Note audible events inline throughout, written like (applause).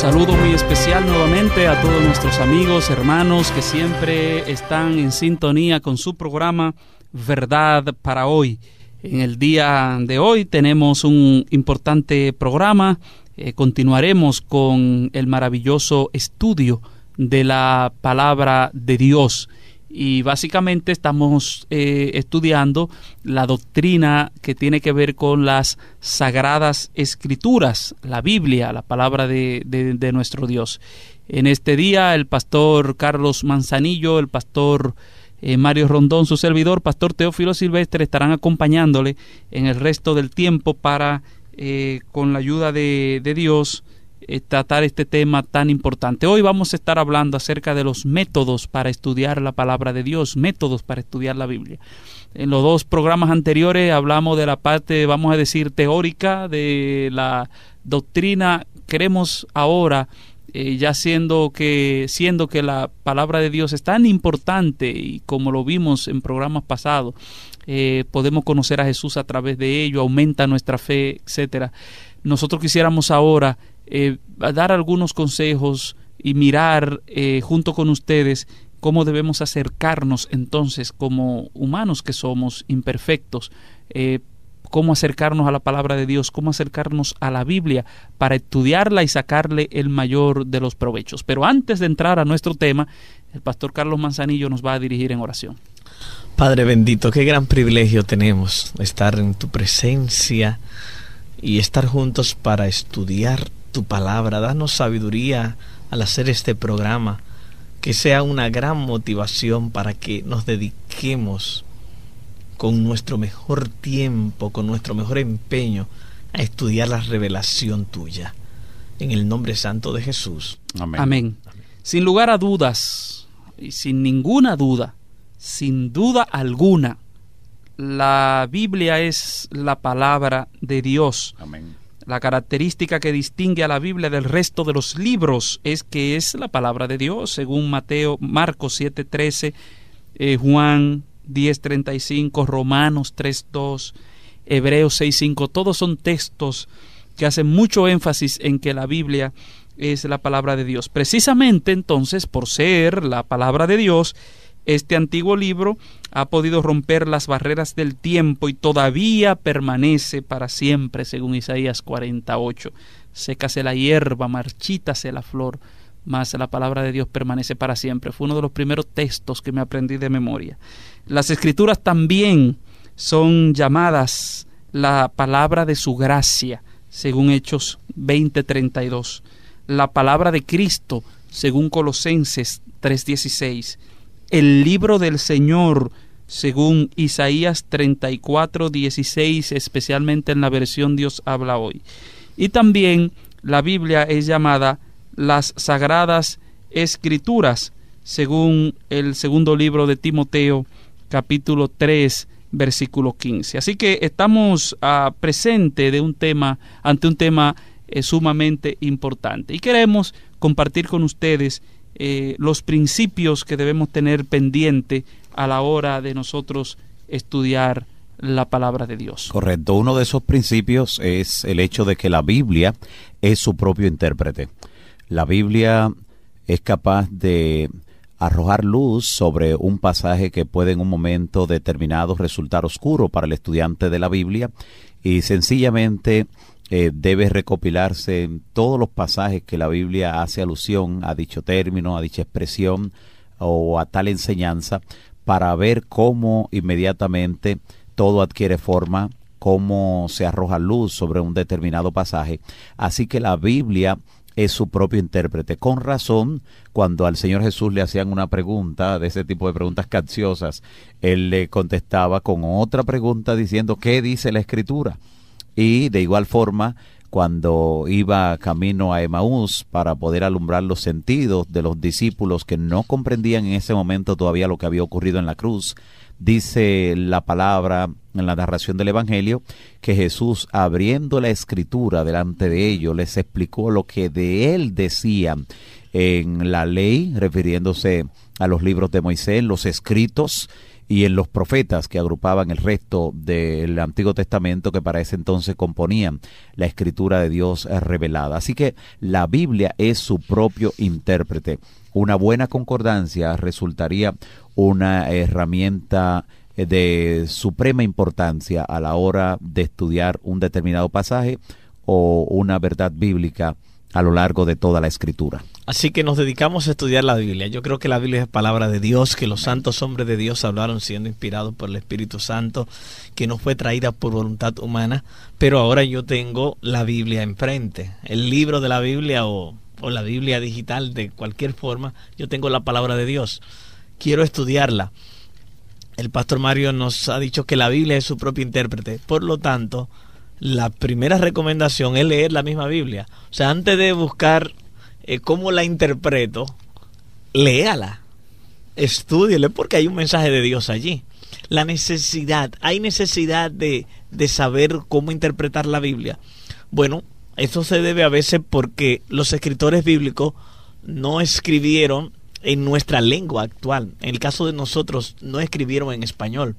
saludo muy especial nuevamente a todos nuestros amigos, hermanos que siempre están en sintonía con su programa Verdad para hoy. En el día de hoy tenemos un importante programa. Eh, continuaremos con el maravilloso estudio de la palabra de Dios y básicamente estamos eh, estudiando la doctrina que tiene que ver con las sagradas escrituras, la Biblia, la palabra de, de, nuestro Dios. En este día el pastor Carlos Manzanillo, el pastor eh, Mario Rondón, su servidor, pastor Teófilo Silvestre, estarán acompañándole en el resto del tiempo para, eh, con la ayuda de, de Dios, eh, tratar este tema tan importante. Hoy vamos a estar hablando acerca de los métodos para estudiar la palabra de Dios, métodos para estudiar la Biblia. En los dos programas anteriores hablamos de la parte, vamos a decir, teórica de la doctrina. Queremos ahora eh, ya siendo que siendo que la palabra de Dios es tan importante y como lo vimos en programas pasados eh, podemos conocer a Jesús a través de ello aumenta nuestra fe etcétera nosotros quisiéramos ahora eh, dar algunos consejos y mirar eh, junto con ustedes cómo debemos acercarnos entonces como humanos que somos imperfectos, eh, cómo acercarnos a la palabra de Dios, cómo acercarnos a la Biblia para estudiarla y sacarle el mayor de los provechos. Pero antes de entrar a nuestro tema, el pastor Carlos Manzanillo nos va a dirigir en oración. Padre bendito, qué gran privilegio tenemos estar en tu presencia y estar juntos para estudiar tu palabra, danos sabiduría al hacer este programa, que sea una gran motivación para que nos dediquemos con nuestro mejor tiempo, con nuestro mejor empeño a estudiar la revelación tuya. En el nombre santo de Jesús. Amén. Amén. Sin lugar a dudas, y sin ninguna duda, sin duda alguna, la Biblia es la palabra de Dios. Amén. La característica que distingue a la Biblia del resto de los libros es que es la palabra de Dios, según Mateo, Marcos 7:13, eh, Juan 10:35, Romanos 3:2, Hebreos 6:5, todos son textos que hacen mucho énfasis en que la Biblia es la palabra de Dios. Precisamente entonces, por ser la palabra de Dios, este antiguo libro ha podido romper las barreras del tiempo y todavía permanece para siempre, según Isaías 48. Sécase la hierba, marchítase la flor, mas la palabra de Dios permanece para siempre. Fue uno de los primeros textos que me aprendí de memoria. Las escrituras también son llamadas la palabra de su gracia, según Hechos 20:32. La palabra de Cristo, según Colosenses 3:16 el libro del Señor, según Isaías 34, 16, especialmente en la versión Dios habla hoy. Y también la Biblia es llamada las Sagradas Escrituras, según el segundo libro de Timoteo, capítulo 3, versículo 15. Así que estamos uh, presente de un tema, ante un tema eh, sumamente importante. Y queremos compartir con ustedes eh, los principios que debemos tener pendiente a la hora de nosotros estudiar la palabra de Dios. Correcto, uno de esos principios es el hecho de que la Biblia es su propio intérprete. La Biblia es capaz de arrojar luz sobre un pasaje que puede en un momento determinado resultar oscuro para el estudiante de la Biblia y sencillamente eh, debe recopilarse todos los pasajes que la Biblia hace alusión a dicho término, a dicha expresión o a tal enseñanza, para ver cómo inmediatamente todo adquiere forma, cómo se arroja luz sobre un determinado pasaje. Así que la Biblia es su propio intérprete. Con razón, cuando al Señor Jesús le hacían una pregunta, de ese tipo de preguntas capciosas, él le contestaba con otra pregunta diciendo, ¿qué dice la Escritura? Y de igual forma cuando iba camino a Emaús para poder alumbrar los sentidos de los discípulos que no comprendían en ese momento todavía lo que había ocurrido en la cruz, dice la palabra en la narración del Evangelio que Jesús abriendo la escritura delante de ellos les explicó lo que de él decían en la ley, refiriéndose a los libros de Moisés, los escritos, y en los profetas que agrupaban el resto del Antiguo Testamento que para ese entonces componían la escritura de Dios revelada. Así que la Biblia es su propio intérprete. Una buena concordancia resultaría una herramienta de suprema importancia a la hora de estudiar un determinado pasaje o una verdad bíblica a lo largo de toda la escritura. Así que nos dedicamos a estudiar la Biblia. Yo creo que la Biblia es palabra de Dios, que los santos hombres de Dios hablaron siendo inspirados por el Espíritu Santo, que no fue traída por voluntad humana, pero ahora yo tengo la Biblia enfrente. El libro de la Biblia o, o la Biblia digital de cualquier forma, yo tengo la palabra de Dios. Quiero estudiarla. El pastor Mario nos ha dicho que la Biblia es su propio intérprete. Por lo tanto, la primera recomendación es leer la misma Biblia. O sea, antes de buscar eh, cómo la interpreto, léala, estúdiele, porque hay un mensaje de Dios allí. La necesidad, hay necesidad de, de saber cómo interpretar la Biblia. Bueno, esto se debe a veces porque los escritores bíblicos no escribieron en nuestra lengua actual. En el caso de nosotros, no escribieron en español.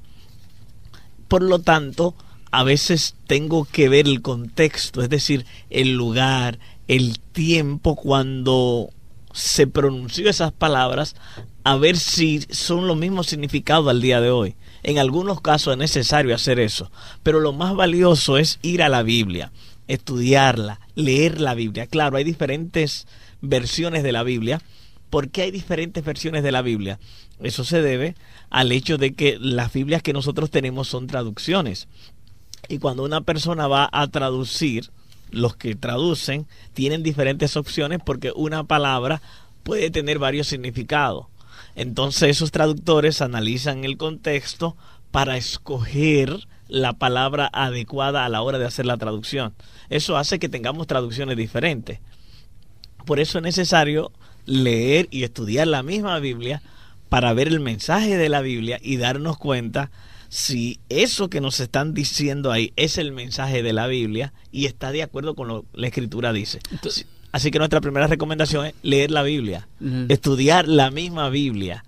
Por lo tanto, a veces tengo que ver el contexto, es decir, el lugar, el tiempo cuando se pronunció esas palabras, a ver si son los mismos significados al día de hoy. En algunos casos es necesario hacer eso, pero lo más valioso es ir a la Biblia, estudiarla, leer la Biblia. Claro, hay diferentes versiones de la Biblia. ¿Por qué hay diferentes versiones de la Biblia? Eso se debe al hecho de que las Biblias que nosotros tenemos son traducciones. Y cuando una persona va a traducir, los que traducen tienen diferentes opciones porque una palabra puede tener varios significados. Entonces esos traductores analizan el contexto para escoger la palabra adecuada a la hora de hacer la traducción. Eso hace que tengamos traducciones diferentes. Por eso es necesario leer y estudiar la misma Biblia para ver el mensaje de la Biblia y darnos cuenta si eso que nos están diciendo ahí es el mensaje de la Biblia y está de acuerdo con lo que la escritura dice. Así que nuestra primera recomendación es leer la Biblia, estudiar la misma Biblia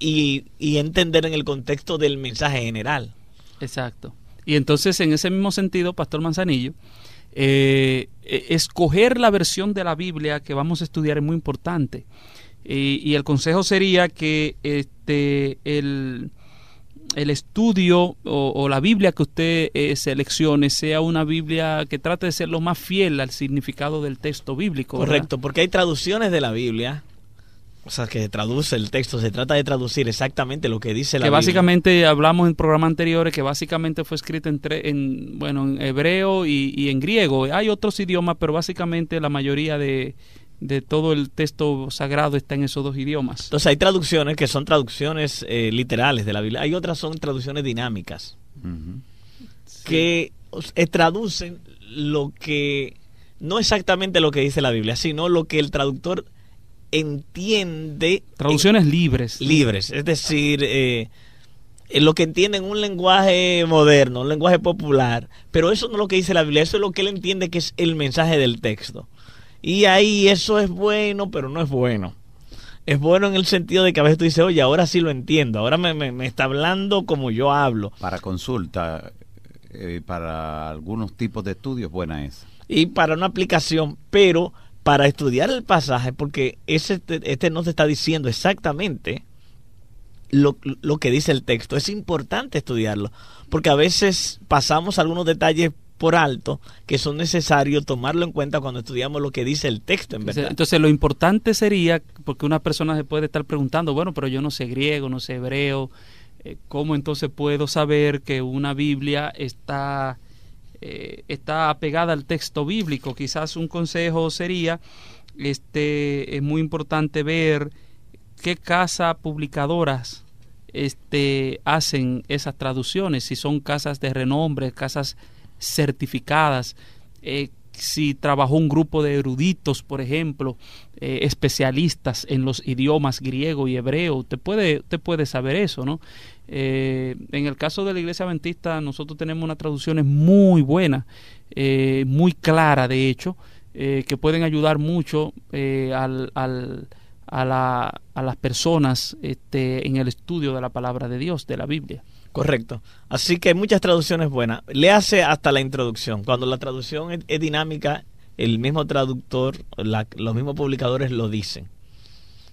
y, entender en el contexto del mensaje general. Exacto. Y entonces, en ese mismo sentido, Pastor Manzanillo, eh, e, escoger la versión de la Biblia que vamos a estudiar es muy importante. y el consejo sería que este, el, el estudio o, la Biblia que usted eh, seleccione sea una Biblia que trate de ser lo más fiel al significado del texto bíblico. Correcto, porque hay traducciones de la Biblia. O sea, que traduce el texto, se trata de traducir exactamente lo que dice la Biblia. Que básicamente hablamos en programas anteriores que básicamente fue escrito en, en bueno, en hebreo y en griego. Hay otros idiomas, pero básicamente la mayoría de, de todo el texto sagrado está en esos dos idiomas. Entonces hay traducciones que son traducciones eh, literales de la Biblia, hay otras son traducciones dinámicas que eh, traducen lo que no exactamente lo que dice la Biblia, sino lo que el traductor entiende. Traducciones libres. Libres, es decir, eh, lo que entiende en un lenguaje moderno, un lenguaje popular, pero eso no es lo que dice la Biblia, eso es lo que él entiende que es el mensaje del texto. Y ahí eso es bueno, pero no es bueno. Es bueno en el sentido de que a veces tú dices, oye, ahora sí lo entiendo, ahora me, me, está hablando como yo hablo. Para consulta, eh, para algunos tipos de estudios, buena es. Y para una aplicación, pero para estudiar el pasaje, porque ese, este no te está diciendo exactamente lo, lo que dice el texto. Es importante estudiarlo, porque a veces pasamos algunos detalles por alto que son necesarios tomarlo en cuenta cuando estudiamos lo que dice el texto, en verdad. Entonces, lo importante sería, porque una persona se puede estar preguntando, bueno, pero yo no sé griego, no sé hebreo, eh, ¿cómo entonces puedo saber que una Biblia está, eh, está apegada al texto bíblico? Quizás un consejo sería, este, es muy importante ver qué casas publicadoras este, hacen esas traducciones, si son casas de renombre, casas certificadas, eh, si trabajó un grupo de eruditos, por ejemplo, eh, especialistas en los idiomas griego y hebreo, usted puede, usted puede saber eso, ¿no? Eh, en el caso de la Iglesia Adventista, nosotros tenemos una traducciones muy buena, muy clara, de hecho, que pueden ayudar mucho a, a las personas este, en el estudio de la palabra de Dios, de la Biblia. Correcto. Así que muchas traducciones buenas. Le hace hasta la introducción. Cuando la traducción es, dinámica, el mismo traductor, los mismos publicadores lo dicen.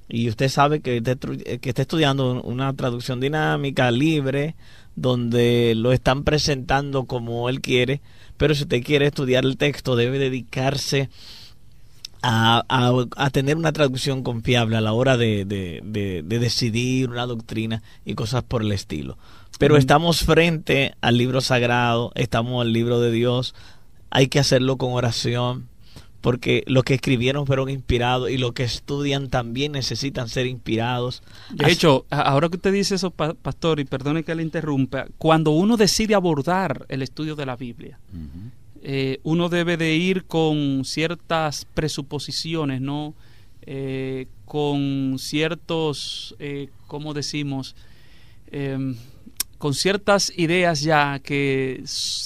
Y usted sabe que, que está estudiando una traducción dinámica, libre, donde lo están presentando como él quiere, pero si usted quiere estudiar el texto debe dedicarse a, tener una traducción confiable a la hora de, decidir una doctrina y cosas por el estilo. Pero estamos frente al libro sagrado, estamos al libro de Dios, hay que hacerlo con oración, porque los que escribieron fueron inspirados y los que estudian también necesitan ser inspirados. De hecho, ahora que usted dice eso, pastor, y perdone que le interrumpa, cuando uno decide abordar el estudio de la Biblia, eh, uno debe de ir con ciertas presuposiciones, ¿no? Eh, con ciertos, eh, ¿cómo decimos? Con ciertas ideas ya que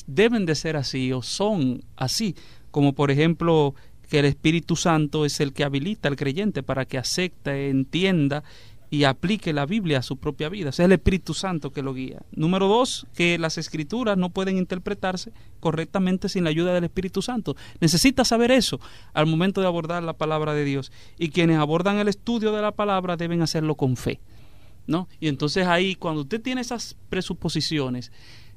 deben de ser así o son así, como por ejemplo que el Espíritu Santo es el que habilita al creyente para que acepte, entienda y aplique la Biblia a su propia vida. es el Espíritu Santo que lo guía. Número dos, que las escrituras no pueden interpretarse correctamente sin la ayuda del Espíritu Santo. Necesita saber eso al momento de abordar la palabra de Dios. Y quienes abordan el estudio de la palabra deben hacerlo con fe. ¿No? Y entonces ahí, cuando usted tiene esas presuposiciones,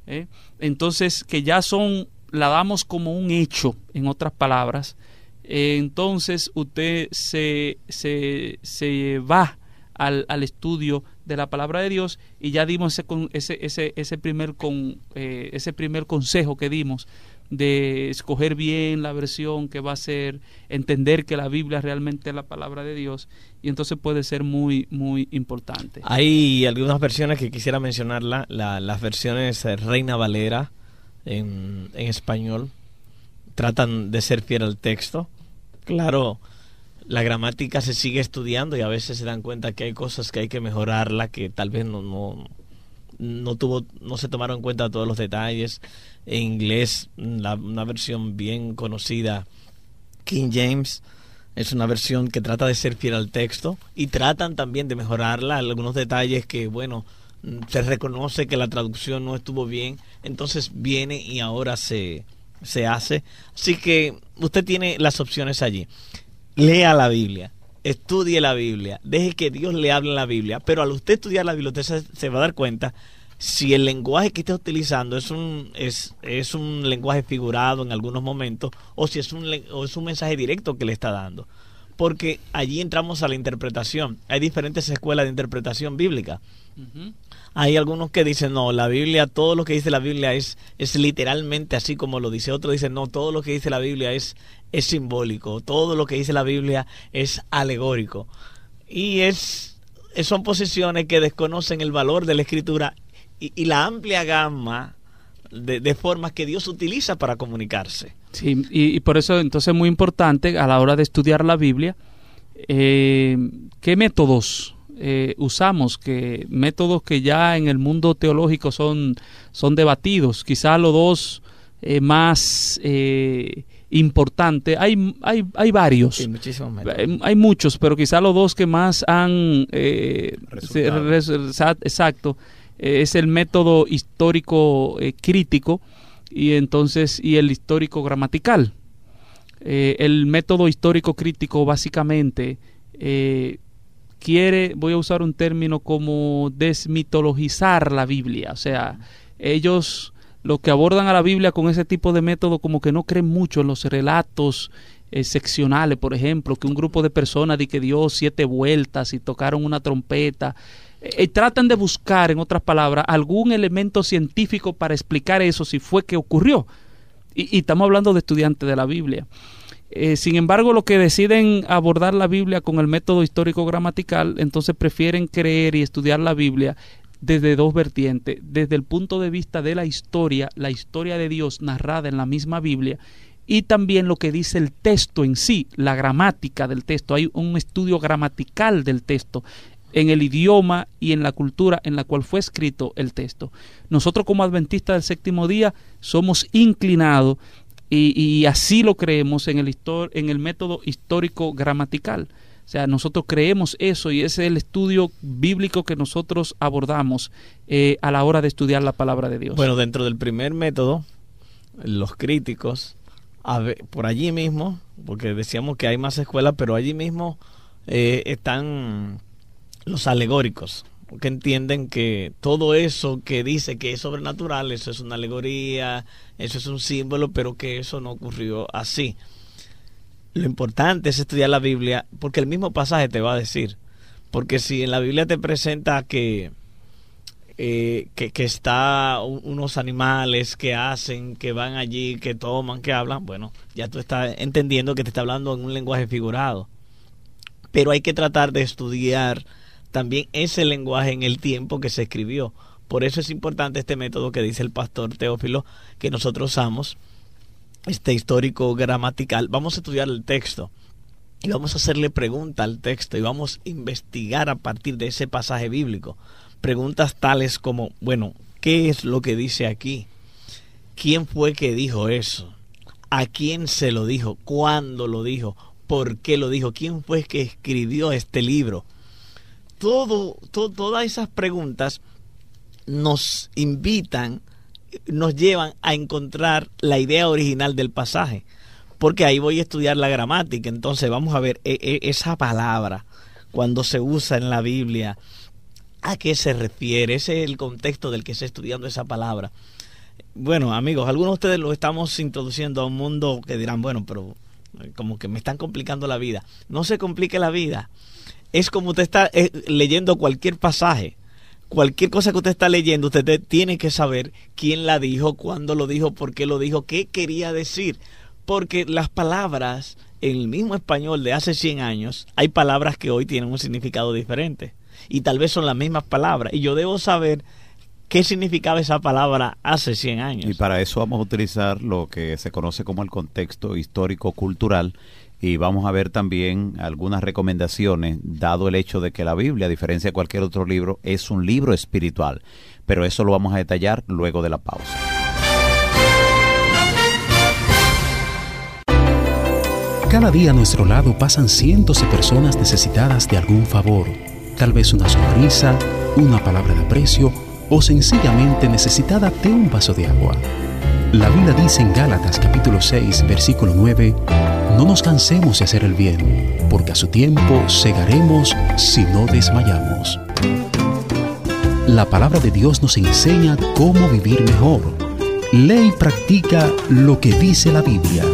¿eh? entonces que ya son, la damos como un hecho, en otras palabras, eh, entonces usted se, se, se va al, al, estudio de la palabra de Dios y ya dimos ese, ese, ese, primer, con, eh, ese primer consejo que dimos de escoger bien la versión que va a ser, entender que la Biblia realmente es la palabra de Dios y entonces puede ser muy, muy importante. Hay algunas versiones que quisiera mencionarla, la, las versiones Reina Valera en, español tratan de ser fiel al texto. Claro, la gramática se sigue estudiando y a veces se dan cuenta que hay cosas que hay que mejorarla, que tal vez no, no tuvo, no se tomaron en cuenta todos los detalles. En inglés, una versión bien conocida, King James, es una versión que trata de ser fiel al texto y tratan también de mejorarla, algunos detalles que, bueno, se reconoce que la traducción no estuvo bien, entonces viene y ahora se, se hace. Así que usted tiene las opciones allí lea la Biblia, estudie la Biblia, deje que Dios le hable en la Biblia, pero al usted estudiar la Biblia usted se, va a dar cuenta si el lenguaje que está utilizando es un, es, es un lenguaje figurado en algunos momentos o si es un, es un mensaje directo que le está dando. Porque allí entramos a la interpretación. Hay diferentes escuelas de interpretación bíblica. Hay algunos que dicen, no, la Biblia, todo lo que dice la Biblia es, es literalmente así como lo dice. Otros dicen, no, todo lo que dice la Biblia es, es simbólico. Todo lo que dice la Biblia es alegórico. Y es, son posiciones que desconocen el valor de la escritura y, la amplia gama de, formas que Dios utiliza para comunicarse. Sí, y, por eso entonces es muy importante a la hora de estudiar la Biblia, eh, ¿qué métodos eh, usamos, que métodos que ya en el mundo teológico son, son debatidos, quizás los dos eh, más importantes, hay, hay, hay varios, hay muchos, pero quizás los dos que más han, exacto, es el método histórico crítico y entonces y el histórico gramatical. el método histórico crítico básicamente quiere, voy a usar un término como desmitologizar la Biblia. O sea, ellos lo que abordan a la Biblia con ese tipo de método como que no creen mucho en los relatos eh, seccionales, por ejemplo, que un grupo de personas di que dio siete vueltas y tocaron una trompeta. Eh, tratan de buscar, en otras palabras, algún elemento científico para explicar eso si fue que ocurrió. y estamos hablando de estudiantes de la Biblia. Eh, sin embargo, los que deciden abordar la Biblia con el método histórico gramatical, entonces prefieren creer y estudiar la Biblia desde dos vertientes, desde el punto de vista de la historia, la historia de Dios narrada en la misma Biblia, y también lo que dice el texto en sí, la gramática del texto. Hay un estudio gramatical del texto en el idioma y en la cultura en la cual fue escrito el texto. Nosotros como adventistas del séptimo día somos inclinados y, así lo creemos en el, en el método histórico gramatical. O sea, nosotros creemos eso y ese es el estudio bíblico que nosotros abordamos eh, a la hora de estudiar la palabra de Dios. Bueno, dentro del primer método, los críticos, por allí mismo, porque decíamos que hay más escuelas, pero allí mismo eh, están los alegóricos, que entienden que todo eso que dice que es sobrenatural, eso es una alegoría, eso es un símbolo, pero que eso no ocurrió así. Lo importante es estudiar la Biblia, porque el mismo pasaje te va a decir. Porque si en la Biblia te presenta que, eh, que, que, está unos animales que hacen, que van allí, que toman, que hablan, bueno, ya tú estás entendiendo que te está hablando en un lenguaje figurado. Pero hay que tratar de estudiar también ese lenguaje en el tiempo que se escribió. Por eso es importante este método que dice el pastor Teófilo que nosotros usamos, este histórico gramatical. Vamos a estudiar el texto y vamos a hacerle pregunta al texto y vamos a investigar a partir de ese pasaje bíblico. Preguntas tales como, bueno, ¿qué es lo que dice aquí? ¿Quién fue que dijo eso? ¿A quién se lo dijo? ¿Cuándo lo dijo? ¿Por qué lo dijo? ¿Quién fue que escribió este libro? todo, todas esas preguntas nos invitan, nos llevan a encontrar la idea original del pasaje. Porque ahí voy a estudiar la gramática. Entonces vamos a ver e, e, esa palabra, cuando se usa en la Biblia, ¿a qué se refiere? Ese es el contexto del que está estudiando esa palabra. Bueno, amigos, algunos de ustedes lo estamos introduciendo a un mundo que dirán, bueno, pero eh, como que me están complicando la vida. No se complique la vida es como usted está eh, leyendo cualquier pasaje. Cualquier cosa que usted está leyendo, usted tiene que saber quién la dijo, cuándo lo dijo, por qué lo dijo, qué quería decir. Porque las palabras en el mismo español de hace 100 años, hay palabras que hoy tienen un significado diferente. Y tal vez son las mismas palabras. Y yo debo saber qué significaba esa palabra hace 100 años. Y para eso vamos a utilizar lo que se conoce como el contexto histórico-cultural y vamos a ver también algunas recomendaciones, dado el hecho de que la Biblia, a diferencia de cualquier otro libro, es un libro espiritual. Pero eso lo vamos a detallar luego de la pausa. Cada día a nuestro lado pasan cientos de personas necesitadas de algún favor, tal vez una sonrisa, una palabra de aprecio o sencillamente necesitada de un vaso de agua. La Biblia dice en Gálatas capítulo 6, versículo 9, no nos cansemos de hacer el bien, porque a su tiempo segaremos si no desmayamos. La palabra de Dios nos enseña cómo vivir mejor. Lee y practica lo que dice la Biblia.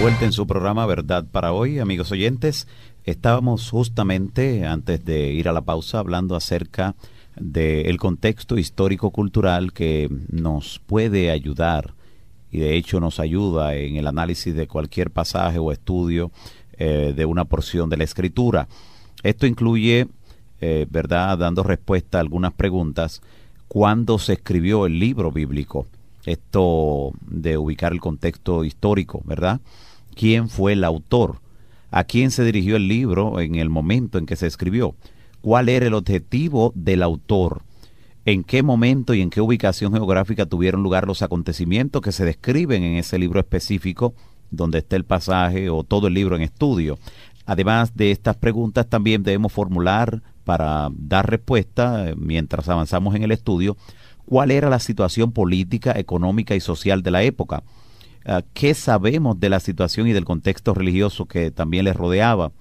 Vuelta en su programa Verdad para hoy, amigos oyentes. Estábamos justamente, antes de ir a la pausa, hablando acerca del contexto histórico-cultural que nos puede ayudar y de hecho nos ayuda en el análisis de cualquier pasaje o estudio eh, de una porción de la escritura. Esto incluye, eh, ¿verdad?, dando respuesta a algunas preguntas, ¿cuándo se escribió el libro bíblico? Esto de ubicar el contexto histórico, ¿verdad? ¿Quién fue el autor? a quién se dirigió el libro en el momento en que se escribió, cuál era el objetivo del autor, en qué momento y en qué ubicación geográfica tuvieron lugar los acontecimientos que se describen en ese libro específico donde está el pasaje o todo el libro en estudio. Además de estas preguntas también debemos formular para dar respuesta eh, mientras avanzamos en el estudio cuál era la situación política, económica y social de la época qué sabemos de la situación y del contexto religioso que también les rodeaba,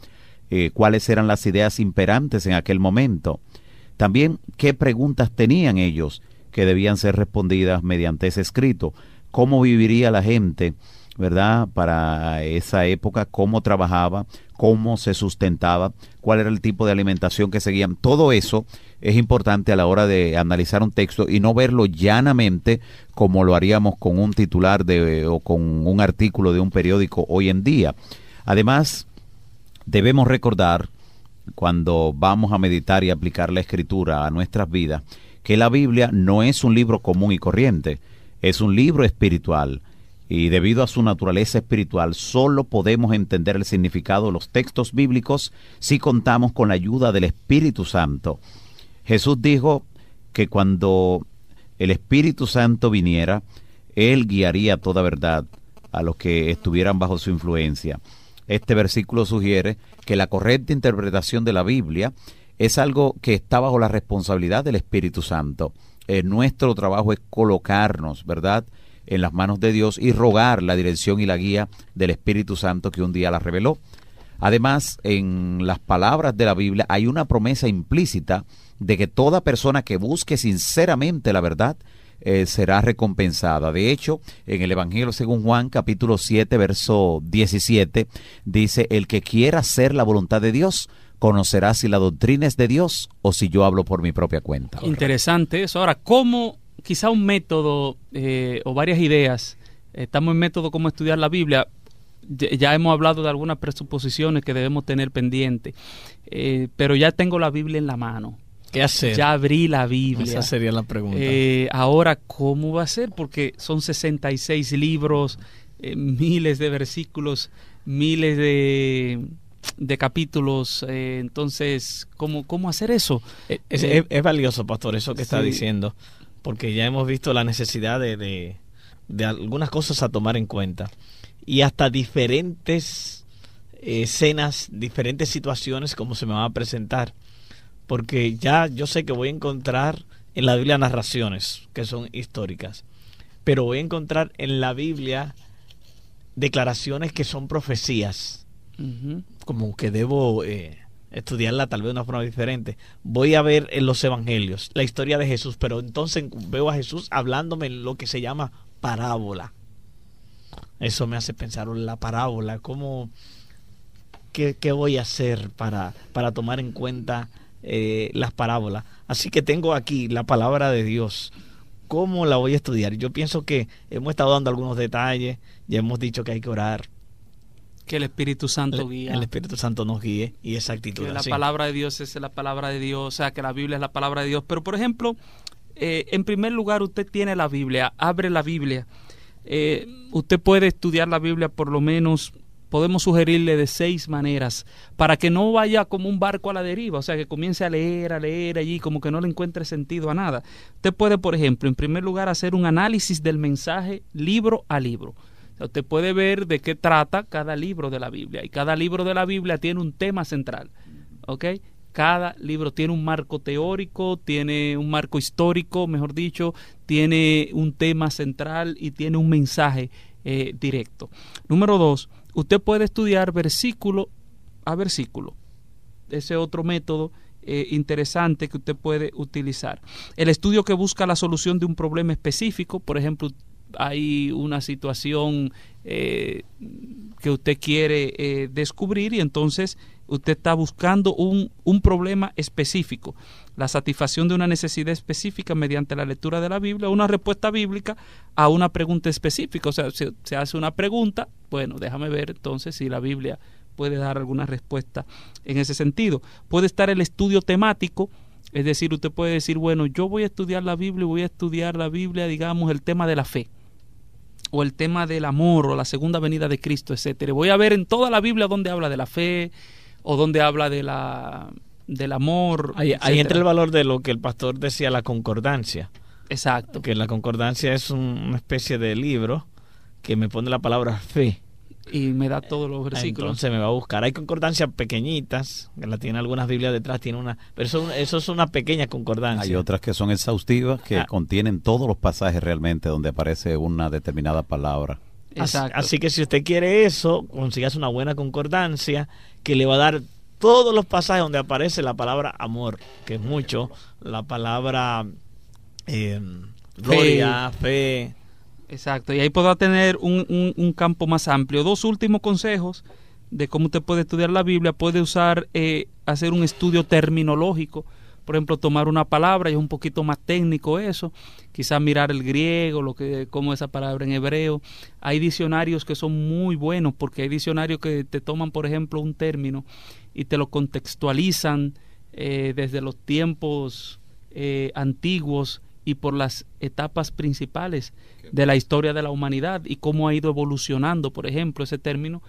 eh, cuáles eran las ideas imperantes en aquel momento, también qué preguntas tenían ellos que debían ser respondidas mediante ese escrito, cómo viviría la gente, ¿verdad? Para esa época, cómo trabajaba, cómo se sustentaba, cuál era el tipo de alimentación que seguían. Todo eso es importante a la hora de analizar un texto y no verlo llanamente como lo haríamos con un titular de, o con un artículo de un periódico hoy en día. Además, debemos recordar, cuando vamos a meditar y aplicar la escritura a nuestras vidas, que la Biblia no es un libro común y corriente, es un libro espiritual y debido a su naturaleza espiritual solo podemos entender el significado de los textos bíblicos si contamos con la ayuda del Espíritu Santo. Jesús dijo que cuando el Espíritu Santo viniera, Él guiaría toda verdad a los que estuvieran bajo su influencia. Este versículo sugiere que la correcta interpretación de la Biblia es algo que está bajo la responsabilidad del Espíritu Santo. Eh, nuestro trabajo es colocarnos, ¿verdad?, en las manos de Dios y rogar la dirección y la guía del Espíritu Santo que un día la reveló. Además, en las palabras de la Biblia hay una promesa implícita de que toda persona que busque sinceramente la verdad eh, será recompensada. De hecho, en el Evangelio según Juan, capítulo 7, verso 17, dice, el que quiera hacer la voluntad de Dios, conocerá si la doctrina es de Dios o si yo hablo por mi propia cuenta. Interesante eso. Ahora, ¿cómo quizá un método eh, o varias ideas? Estamos en método cómo estudiar la Biblia. Ya hemos hablado de algunas presuposiciones que debemos tener pendiente, eh, pero ya tengo la Biblia en la mano. ¿Qué hacer? Ya abrí la Biblia. Esa sería la pregunta. Eh, ahora, ¿cómo va a ser? Porque son 66 libros, miles de versículos, miles de, de capítulos. Eh, entonces, ¿cómo, ¿cómo hacer eso? Es, es, valioso, pastor, eso que está diciendo, porque ya hemos visto la necesidad de, de, de, algunas cosas a tomar en cuenta y hasta diferentes escenas, diferentes situaciones como se me van a presentar, porque ya yo sé que voy a encontrar en la Biblia narraciones que son históricas, pero voy a encontrar en la Biblia declaraciones que son profecías como que debo eh, estudiarla tal vez de una forma diferente. Voy a ver en los evangelios la historia de Jesús, pero entonces veo a Jesús hablándome en lo que se llama parábola. Eso me hace pensar en la parábola, cómo, qué, voy a hacer para, para tomar en cuenta eh, las parábolas. Así que tengo aquí la palabra de Dios. ¿Cómo la voy a estudiar? Yo pienso que hemos estado dando algunos detalles, ya hemos dicho que hay que orar, que el Espíritu Santo guíe. El Espíritu Santo nos guíe y esa actitud. Que la palabra de Dios es la palabra de Dios, o sea, que la Biblia es la palabra de Dios. Pero, por ejemplo, eh, en primer lugar, usted tiene la Biblia, abre la Biblia. Eh, usted puede estudiar la Biblia por lo menos, podemos sugerirle de seis maneras, para que no vaya como un barco a la deriva, o sea, que comience a leer, a leer allí, como que no le encuentre sentido a nada. Usted puede, por ejemplo, en primer lugar, hacer un análisis del mensaje libro a libro usted puede ver de qué trata cada libro de la Biblia y cada libro de la Biblia tiene un tema central. ¿Ok? Cada libro tiene un marco teórico, tiene un marco histórico, mejor dicho, tiene un tema central y tiene un mensaje eh, directo. Número dos, usted puede estudiar versículo a versículo. Ese otro método eh, interesante que usted puede utilizar. El estudio que busca la solución de un problema específico, por ejemplo, hay una situación eh, que usted quiere descubrir y entonces usted está buscando un, un, problema específico, la satisfacción de una necesidad específica mediante la lectura de la Biblia, una respuesta bíblica a una pregunta específica. O sea, se, se hace una pregunta, bueno, déjame ver entonces si la Biblia puede dar alguna respuesta en ese sentido. Puede estar el estudio temático, es decir, usted puede decir, bueno, yo voy a estudiar la Biblia voy a estudiar la Biblia, digamos, el tema de la fe o el tema del amor o la segunda venida de Cristo, etcétera. Voy a ver en toda la Biblia donde habla de la fe o donde habla de la del amor. Ahí, ahí entra el valor de lo que el pastor decía, la concordancia. Exacto. Que la concordancia es una especie de libro que me pone la palabra fe y me da todos los versículos. Entonces me va a buscar. Hay concordancias pequeñitas, que la tienen algunas Biblias detrás, tiene una, pero eso, eso es una pequeña concordancia. Hay otras que son exhaustivas, que ah. contienen todos los pasajes realmente donde aparece una determinada palabra. Exacto. Así, que si usted quiere eso, consigas una buena concordancia que le va a dar todos los pasajes donde aparece la palabra amor, que es mucho, la palabra eh, gloria, fe Exacto, y ahí podrá tener un, un, campo más amplio. Dos últimos consejos de cómo usted puede estudiar la Biblia. Puede usar, eh, hacer un estudio terminológico. Por ejemplo, tomar una palabra, y es un poquito más técnico eso. Quizás mirar el griego, lo que, cómo esa palabra en hebreo. Hay diccionarios que son muy buenos, porque hay diccionarios que te toman, por ejemplo, un término y te lo contextualizan eh, desde los tiempos eh, antiguos y por las etapas principales de la historia de la humanidad y cómo ha ido evolucionando, por ejemplo, ese término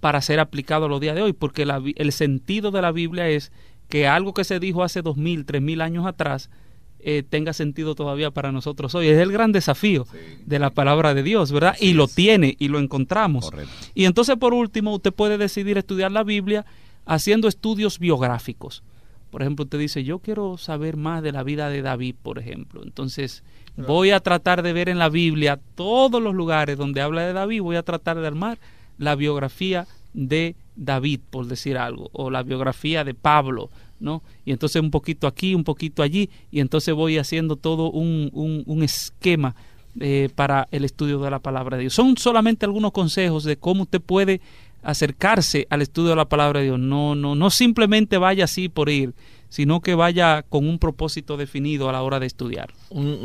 para ser aplicado a los días de hoy, porque el sentido de la Biblia es que algo que se dijo hace dos mil, tres mil años atrás eh, tenga sentido todavía para nosotros hoy. Es el gran desafío de la palabra de Dios, ¿verdad? y lo tiene y lo encontramos. Y entonces, por último, usted puede decidir estudiar la Biblia haciendo estudios biográficos. Por ejemplo, usted dice, yo quiero saber más de la vida de David, por ejemplo. Entonces, voy a tratar de ver en la Biblia todos los lugares donde habla de David, voy a tratar de armar la biografía de David, por decir algo, o la biografía de Pablo, ¿no? Y entonces un poquito aquí, un poquito allí, y entonces voy haciendo todo un, un, esquema eh, para el estudio de la palabra de Dios. Son solamente algunos consejos de cómo usted puede acercarse al estudio de la palabra de Dios. No, no, no simplemente vaya así por ir, sino que vaya con un propósito definido a la hora de estudiar.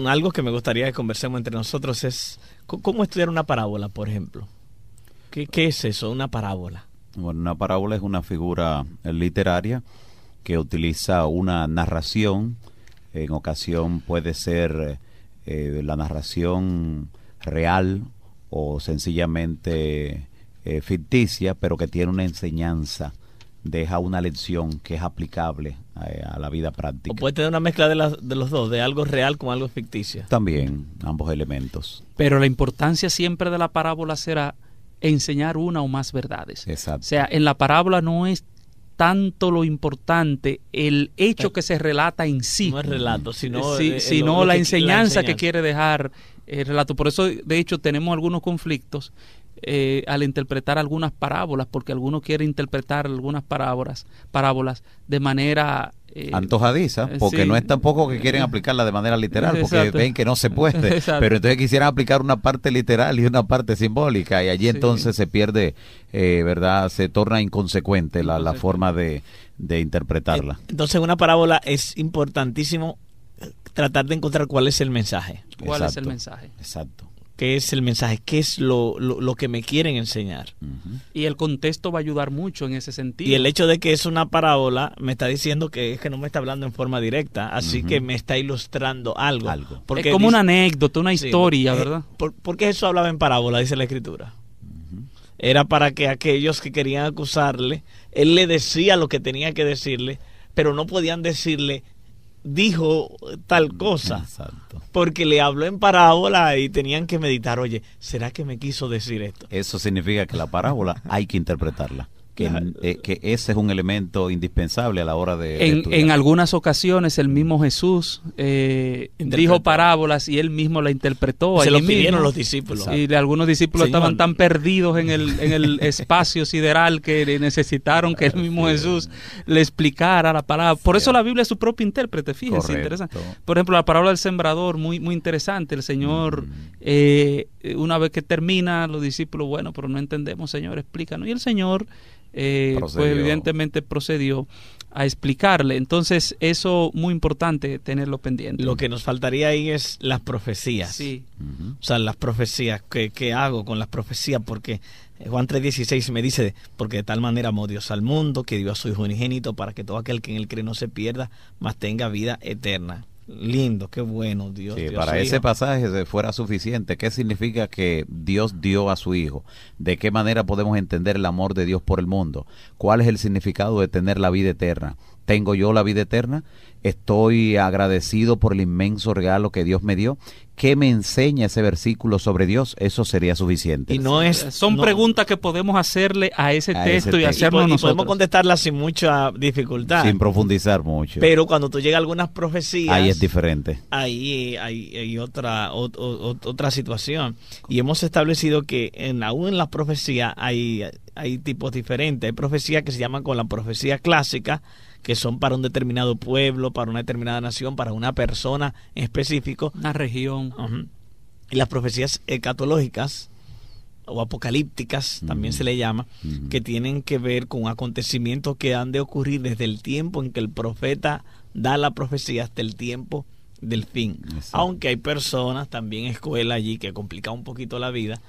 algo que me gustaría que conversemos entre nosotros es cómo estudiar una parábola, por ejemplo. ¿Qué, qué es eso, una parábola? Bueno, una parábola es una figura literaria que utiliza una narración, en ocasión puede ser eh, la narración real o sencillamente eh, ficticia, pero que tiene una enseñanza, deja una lección que es aplicable eh, a, la vida práctica. O puede tener una mezcla de, de los dos, de algo real con algo ficticio. También, ambos elementos. Pero la importancia siempre de la parábola será enseñar una o más verdades. Exacto. O sea, en la parábola no es tanto lo importante el hecho que se relata en sí. No es relato, sino, sino la, enseñanza que quiere dejar el relato. Por eso, de hecho, tenemos algunos conflictos eh, al interpretar algunas parábolas, porque algunos quieren interpretar algunas parábolas, parábolas de manera eh, antojadiza, porque no es tampoco que quieren aplicarla de manera literal, porque ven que no se puede, (laughs) pero entonces quisieran aplicar una parte literal y una parte simbólica, y allí entonces se pierde, eh, ¿verdad? Se torna inconsecuente la, la forma de, de interpretarla. Entonces, una parábola es importantísimo tratar de encontrar cuál es el mensaje. ¿Cuál es el mensaje? Exacto qué es el mensaje, qué es lo, lo, que me quieren enseñar. Y el contexto va a ayudar mucho en ese sentido. Y el hecho de que es una parábola me está diciendo que es que no me está hablando en forma directa, así que me está ilustrando algo. algo. Porque es como una anécdota, una historia, ¿verdad? Por, porque eso hablaba en parábola, dice la escritura. Era para que aquellos que querían acusarle, él le decía lo que tenía que decirle, pero no podían decirle dijo tal cosa. Exacto. Porque le habló en parábola y tenían que meditar, oye, ¿será que me quiso decir esto? Eso significa que la parábola hay que interpretarla. Eh, que, ese es un elemento indispensable a la hora de... En, en algunas ocasiones el mismo Jesús eh, dijo parábolas y él mismo la interpretó. Se lo pidieron los discípulos. Y algunos discípulos estaban tan perdidos en el, en el (laughs) espacio sideral que necesitaron que el mismo Jesús le explicara la palabra. Por eso la Biblia es su propio intérprete, fíjense, interesante. Por ejemplo, la parábola del sembrador, muy, muy interesante. El Señor, mm. eh, una vez que termina, los discípulos, bueno, pero no entendemos, Señor, explícanos. Y el Señor eh, pues evidentemente procedió a explicarle. Entonces, eso muy importante tenerlo pendiente. Lo que nos faltaría ahí es las profecías. Sí. O sea, las profecías. ¿Qué, hago con las profecías? Porque Juan 3:16 me dice, porque de tal manera amó Dios al mundo, que dio a su Hijo unigénito para que todo aquel que en él cree no se pierda, mas tenga vida eterna. Lindo, qué bueno, Dios. para ese pasaje fuera suficiente. ¿Qué significa que Dios dio a su Hijo? ¿De qué manera podemos entender el amor de Dios por el mundo? ¿Cuál es el significado de tener la vida eterna? ¿Tengo yo la vida eterna? ¿Estoy agradecido por el inmenso regalo que Dios me dio? ¿Qué me enseña ese versículo sobre Dios? Eso sería suficiente. Y no es, son preguntas que podemos hacerle a ese texto y hacerlo nosotros. podemos contestarlas sin mucha dificultad. Sin profundizar mucho. Pero cuando tú llegas a algunas profecías. Ahí es diferente. Ahí hay, otra, otra situación. Y hemos establecido que en, aún en las profecías hay, hay tipos diferentes. Hay profecías que se llaman con la profecía clásica que son para un determinado pueblo, para una determinada nación, para una persona en específico. Una región. Y las profecías escatológicas o apocalípticas, también se le llama, que tienen que ver con acontecimientos que han de ocurrir desde el tiempo en que el profeta da la profecía hasta el tiempo del fin. Aunque hay personas, también escuela allí, que complica un poquito la vida,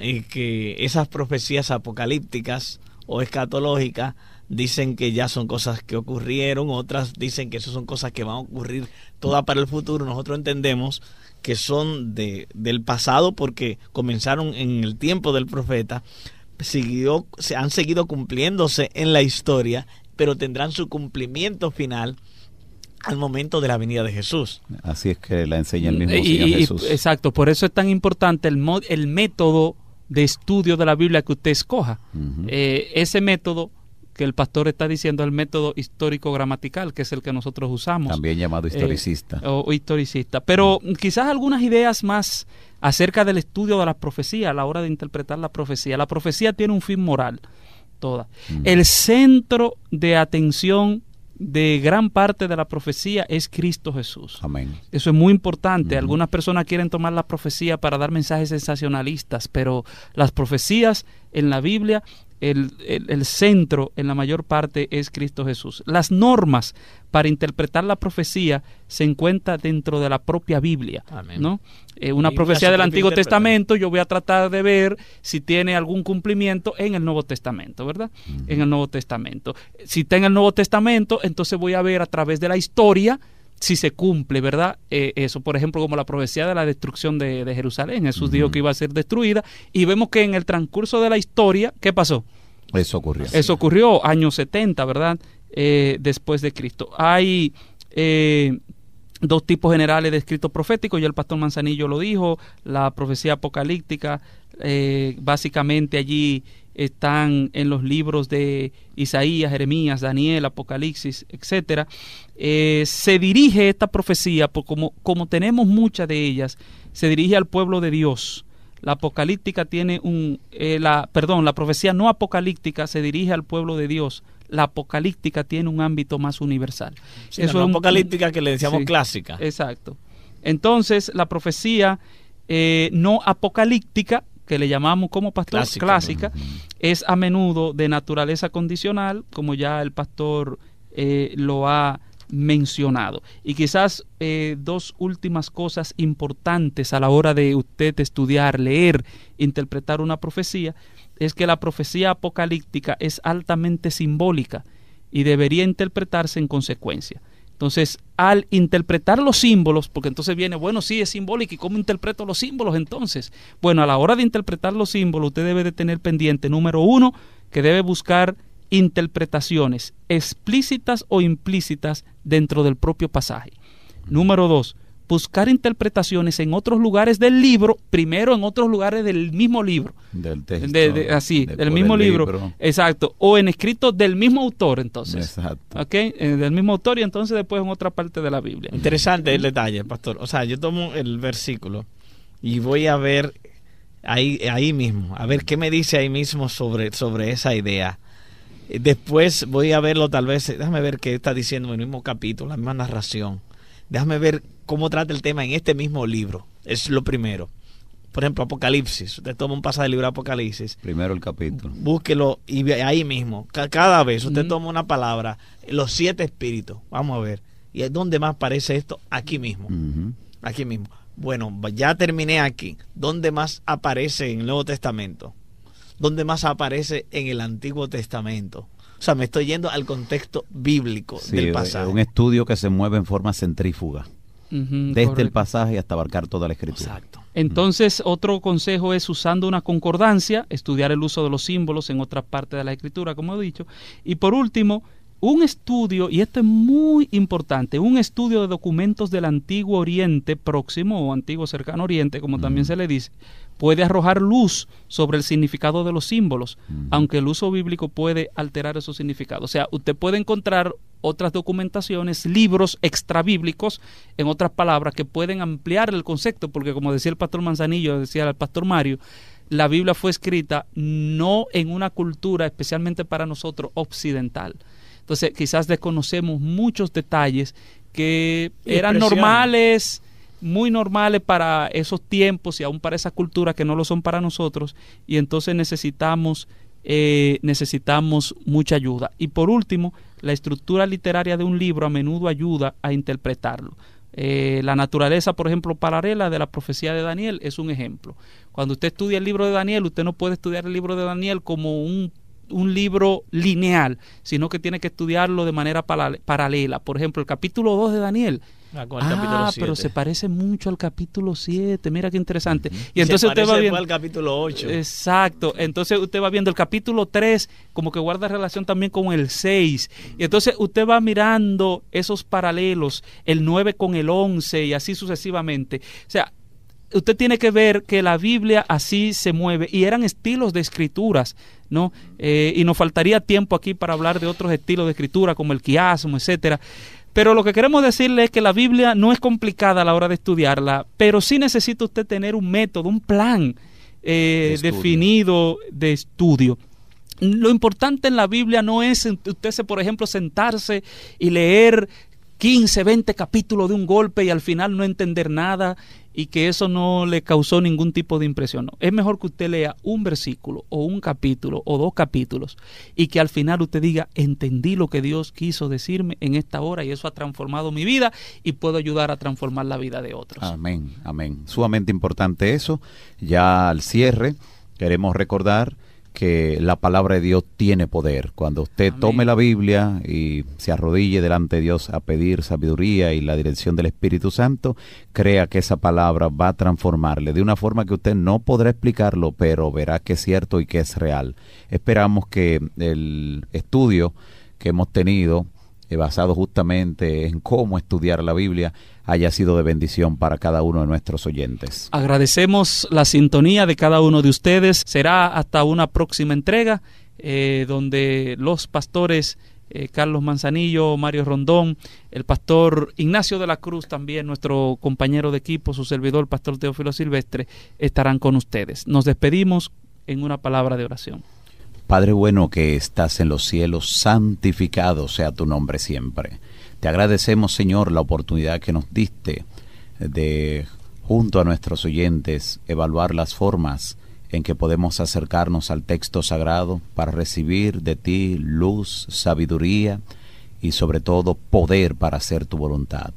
y que esas profecías apocalípticas o escatológicas dicen que ya son cosas que ocurrieron, otras dicen que eso son cosas que van a ocurrir todas para el futuro. Nosotros entendemos que son de, del pasado porque comenzaron en el tiempo del profeta, siguió, se han seguido cumpliéndose en la historia, pero tendrán su cumplimiento final al momento de la venida de Jesús. Así es que la enseña el mismo Señor Jesús. exacto, por eso es tan importante el, el método de estudio de la Biblia que usted escoja. Eh, ese método que el pastor está diciendo el método histórico-gramatical, que es el que nosotros usamos. También llamado eh, historicista. o, historicista. Pero quizás algunas ideas más acerca del estudio de la profecía a la hora de interpretar la profecía. La profecía tiene un fin moral, toda. El centro de atención de gran parte de la profecía es Cristo Jesús. Amén. Eso es muy importante. Algunas personas quieren tomar la profecía para dar mensajes sensacionalistas, pero las profecías en la Biblia el, centro en la mayor parte es Cristo Jesús. Las normas para interpretar la profecía se encuentran dentro de la propia Biblia. ¿no? Eh, una profecía del Antiguo Testamento, yo voy a tratar de ver si tiene algún cumplimiento en el Nuevo Testamento, ¿verdad? En el Nuevo Testamento. Si está en el Nuevo Testamento, entonces voy a ver a través de la historia si se cumple, ¿verdad? Eh, eso, por ejemplo, como la profecía de la destrucción de, Jerusalén. Jesús dijo que iba a ser destruida y vemos que en el transcurso de la historia, ¿qué pasó? Eso ocurrió. Eso ocurrió años 70, ¿verdad? Eh, después de Cristo. Hay eh, dos tipos generales de escritos proféticos, ya el pastor Manzanillo lo dijo, la profecía apocalíptica, básicamente allí están en los libros de Isaías, Jeremías, Daniel, Apocalipsis, etcétera. Eh, se dirige esta profecía, por como, como tenemos muchas de ellas, se dirige al pueblo de Dios. La apocalíptica tiene un, eh, la, perdón, la profecía no apocalíptica se dirige al pueblo de Dios. La apocalíptica tiene un ámbito más universal. Eso es apocalíptica que le decíamos clásica. Exacto. Entonces, la profecía eh, no apocalíptica que le llamamos como pastor clásica, es a menudo de naturaleza condicional, como ya el pastor eh, lo ha mencionado. Y quizás eh, dos últimas cosas importantes a la hora de usted estudiar, leer, interpretar una profecía, es que la profecía apocalíptica es altamente simbólica y debería interpretarse en consecuencia. Entonces, al interpretar los símbolos, porque entonces viene, bueno, sí, es simbólico, ¿y cómo interpreto los símbolos entonces? Bueno, a la hora de interpretar los símbolos, usted debe de tener pendiente, número uno, que debe buscar interpretaciones explícitas o implícitas dentro del propio pasaje. Número dos, buscar interpretaciones en otros lugares del libro, primero en otros lugares del mismo libro. Del texto. así, del mismo libro, Exacto. O en escritos del mismo autor, entonces. Exacto. ¿Ok? Eh, del mismo autor y entonces después en otra parte de la Biblia. Interesante el detalle, pastor. O sea, yo tomo el versículo y voy a ver ahí, ahí mismo, a ver qué me dice ahí mismo sobre, sobre esa idea. Después voy a verlo tal vez, déjame ver qué está diciendo en el mismo capítulo, la misma narración Déjame ver cómo trata el tema en este mismo libro. Es lo primero. Por ejemplo, Apocalipsis. Usted toma un pasaje del libro de Apocalipsis. Primero el capítulo. Búsquelo y ahí mismo. Cada vez usted toma una palabra, los siete espíritus. Vamos a ver. ¿Y dónde más aparece esto? Aquí mismo. Aquí mismo. Bueno, ya terminé aquí. ¿Dónde más aparece en el Nuevo Testamento? ¿Dónde más aparece en el Antiguo Testamento? O sea, me estoy yendo al contexto bíblico del pasaje. Un estudio que se mueve en forma centrífuga. desde el pasaje hasta abarcar toda la escritura. Exacto. Entonces, otro consejo es usando una concordancia, estudiar el uso de los símbolos en otra parte de la escritura, como he dicho. Y por último, un estudio, y esto es muy importante, un estudio de documentos del Antiguo Oriente Próximo o Antiguo Cercano Oriente, como también se le dice, puede arrojar luz sobre el significado de los símbolos, aunque el uso bíblico puede alterar esos significados. O sea, usted puede encontrar otras documentaciones, libros extrabíblicos, en otras palabras, que pueden ampliar el concepto, porque como decía el pastor Manzanillo, decía el pastor Mario, la Biblia fue escrita no en una cultura, especialmente para nosotros, occidental. Entonces quizás desconocemos muchos detalles que eran normales, muy normales para esos tiempos y aún para esas culturas que no lo son para nosotros y entonces necesitamos eh, necesitamos mucha ayuda. Y por último, la estructura literaria de un libro a menudo ayuda a interpretarlo. Eh, la naturaleza, por ejemplo, paralela de la profecía de Daniel es un ejemplo. Cuando usted estudia el libro de Daniel, usted no puede estudiar el libro de Daniel como un un libro lineal, sino que tiene que estudiarlo de manera paralela. Por ejemplo, el capítulo 2 de Daniel Ah, pero se parece mucho al capítulo 7. Mira qué interesante. Y entonces usted va viendo al capítulo 8. Exacto. Entonces usted va viendo el capítulo 3 como que guarda relación también con el 6. Y entonces usted va mirando esos paralelos, el 9 con el 11 y así sucesivamente. O sea, usted tiene que ver que la Biblia así se mueve y eran estilos de escrituras, ¿no? Eh, y nos faltaría tiempo aquí para hablar de otros estilos de escritura como el quiasmo, etcétera. Pero lo que queremos decirle es que la Biblia no es complicada a la hora de estudiarla, pero sí necesita usted tener un método, un plan eh, definido de estudio. Lo importante en la Biblia no es usted, por ejemplo, sentarse y leer 15, 20 capítulos de un golpe y al final no entender nada y que eso no le causó ningún tipo de impresión. Es mejor que usted lea un versículo o un capítulo o dos capítulos y que al final usted diga, entendí lo que Dios quiso decirme en esta hora y eso ha transformado mi vida y puedo ayudar a transformar la vida de otros. Amén, amén. Sumamente importante eso. Ya al cierre queremos recordar que la palabra de Dios tiene poder. Cuando usted tome la Biblia y se arrodille delante de Dios a pedir sabiduría y la dirección del Espíritu Santo, crea que esa palabra va a transformarle de una forma que usted no podrá explicarlo, pero verá que es cierto y que es real. Esperamos que el estudio que hemos tenido eh, basado justamente en cómo estudiar la Biblia, haya sido de bendición para cada uno de nuestros oyentes. Agradecemos la sintonía de cada uno de ustedes. Será hasta una próxima entrega eh, donde los pastores eh, Carlos Manzanillo, Mario Rondón, el pastor Ignacio de la Cruz, también nuestro compañero de equipo, su servidor, el pastor Teófilo Silvestre, estarán con ustedes. Nos despedimos en una palabra de oración. Padre bueno que estás en los cielos, santificado sea tu nombre siempre. Te agradecemos, Señor, la oportunidad que nos diste de, junto a nuestros oyentes, evaluar las formas en que podemos acercarnos al texto sagrado para recibir de ti luz, sabiduría y sobre todo poder para hacer tu voluntad.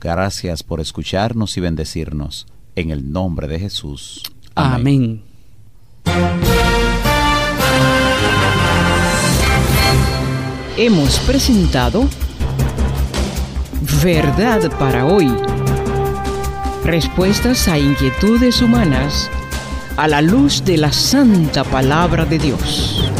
Gracias por escucharnos y bendecirnos. En el nombre de Jesús. Amén. Hemos presentado Verdad para hoy. Respuestas a inquietudes humanas a la luz de la santa palabra de Dios.